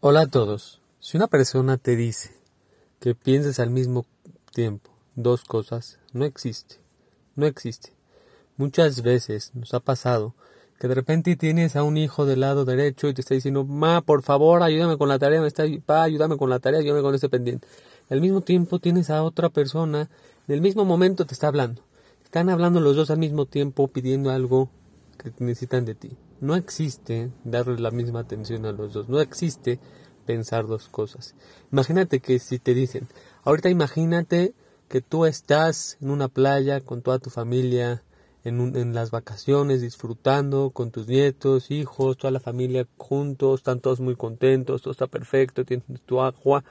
Hola a todos. Si una persona te dice que pienses al mismo tiempo dos cosas, no existe. No existe. Muchas veces nos ha pasado que de repente tienes a un hijo del lado derecho y te está diciendo, ma, por favor, ayúdame con la tarea, me está, pa, ayúdame con la tarea, ayúdame con ese pendiente. Al mismo tiempo tienes a otra persona, en el mismo momento te está hablando. Están hablando los dos al mismo tiempo pidiendo algo que necesitan de ti. No existe darle la misma atención a los dos. No existe pensar dos cosas. Imagínate que si te dicen, ahorita imagínate que tú estás en una playa con toda tu familia, en, en, las vacaciones, disfrutando con tus nietos, hijos, toda la familia juntos, están todos muy contentos, todo está perfecto, tienes tu agua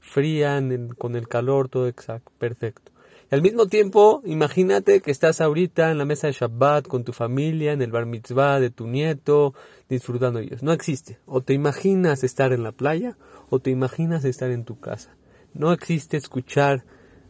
fría con el calor, todo exacto, perfecto. Al mismo tiempo, imagínate que estás ahorita en la mesa de Shabbat con tu familia, en el bar mitzvah de tu nieto, disfrutando ellos. No existe. O te imaginas estar en la playa o te imaginas estar en tu casa. No existe escuchar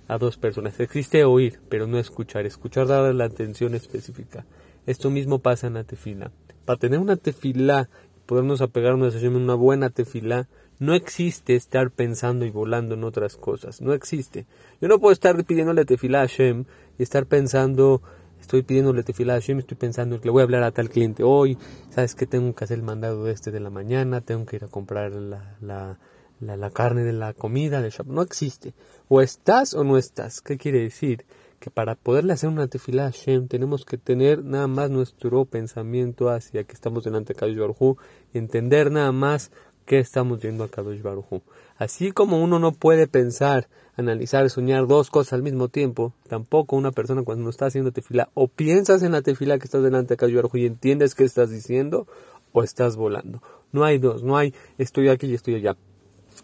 a dos personas. Existe oír, pero no escuchar. Escuchar darle la atención específica. Esto mismo pasa en la tefila. Para tener una tefila podernos apegarnos a una buena tefila, no existe estar pensando y volando en otras cosas. No existe. Yo no puedo estar pidiéndole tefilá a Hashem y estar pensando, estoy pidiéndole tefilá a Hashem, estoy pensando que le voy a hablar a tal cliente hoy, sabes que tengo que hacer el mandado de este de la mañana, tengo que ir a comprar la, la, la, carne de la comida de No existe. O estás o no estás. ¿Qué quiere decir? Que para poderle hacer una tefilá a Hashem tenemos que tener nada más nuestro pensamiento hacia que estamos delante de Kadosh y entender nada más qué estamos yendo a Kadosh Baruj Así como uno no puede pensar, analizar, soñar dos cosas al mismo tiempo, tampoco una persona cuando no está haciendo tefila, o piensas en la tefila que estás delante de Kadosh Baruj y entiendes qué estás diciendo, o estás volando. No hay dos, no hay estoy aquí y estoy allá.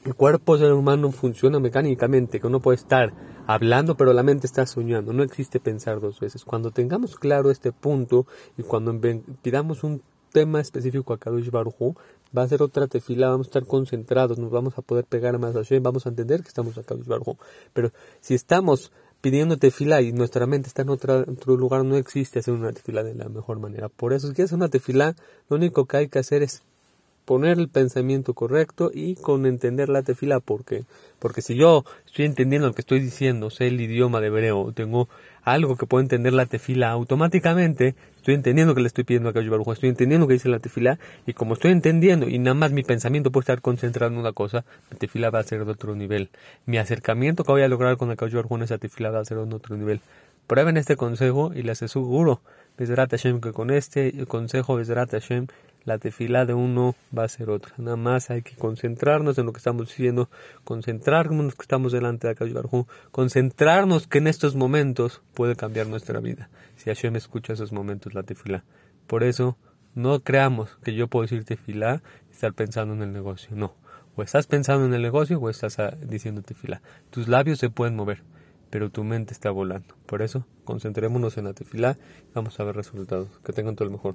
El cuerpo del humano funciona mecánicamente, que uno puede estar hablando, pero la mente está soñando. No existe pensar dos veces. Cuando tengamos claro este punto y cuando pidamos un tema específico a Kadosh Baruj va a ser otra tefila, vamos a estar concentrados, nos vamos a poder pegar más a Hashem, vamos a entender que estamos a Kadosh Baruj Pero si estamos pidiendo tefila y nuestra mente está en otro lugar, no existe hacer una tefila de la mejor manera. Por eso, si quieres hacer una tefila, lo único que hay que hacer es poner el pensamiento correcto y con entender la tefila porque porque si yo estoy entendiendo lo que estoy diciendo sé el idioma de hebreo tengo algo que puedo entender la tefila automáticamente estoy entendiendo que le estoy pidiendo a Kadosh Baruj estoy entendiendo que dice la tefila y como estoy entendiendo y nada más mi pensamiento puede estar concentrado en una cosa la tefila va a ser de otro nivel. Mi acercamiento que voy a lograr con Kadosh Baruj en esa tefila va a ser de otro nivel. Prueben este consejo y les aseguro Hashem que con este consejo Hashem la tefila de uno va a ser otra. Nada más hay que concentrarnos en lo que estamos diciendo, concentrarnos que estamos delante de Akash concentrarnos que en estos momentos puede cambiar nuestra vida. Si Hashem escucha esos momentos la tefila. Por eso, no creamos que yo puedo decir tefila y estar pensando en el negocio. No. O estás pensando en el negocio o estás ah, diciendo tefila. Tus labios se pueden mover, pero tu mente está volando. Por eso, concentrémonos en la tefila y vamos a ver resultados. Que tengan todo el mejor.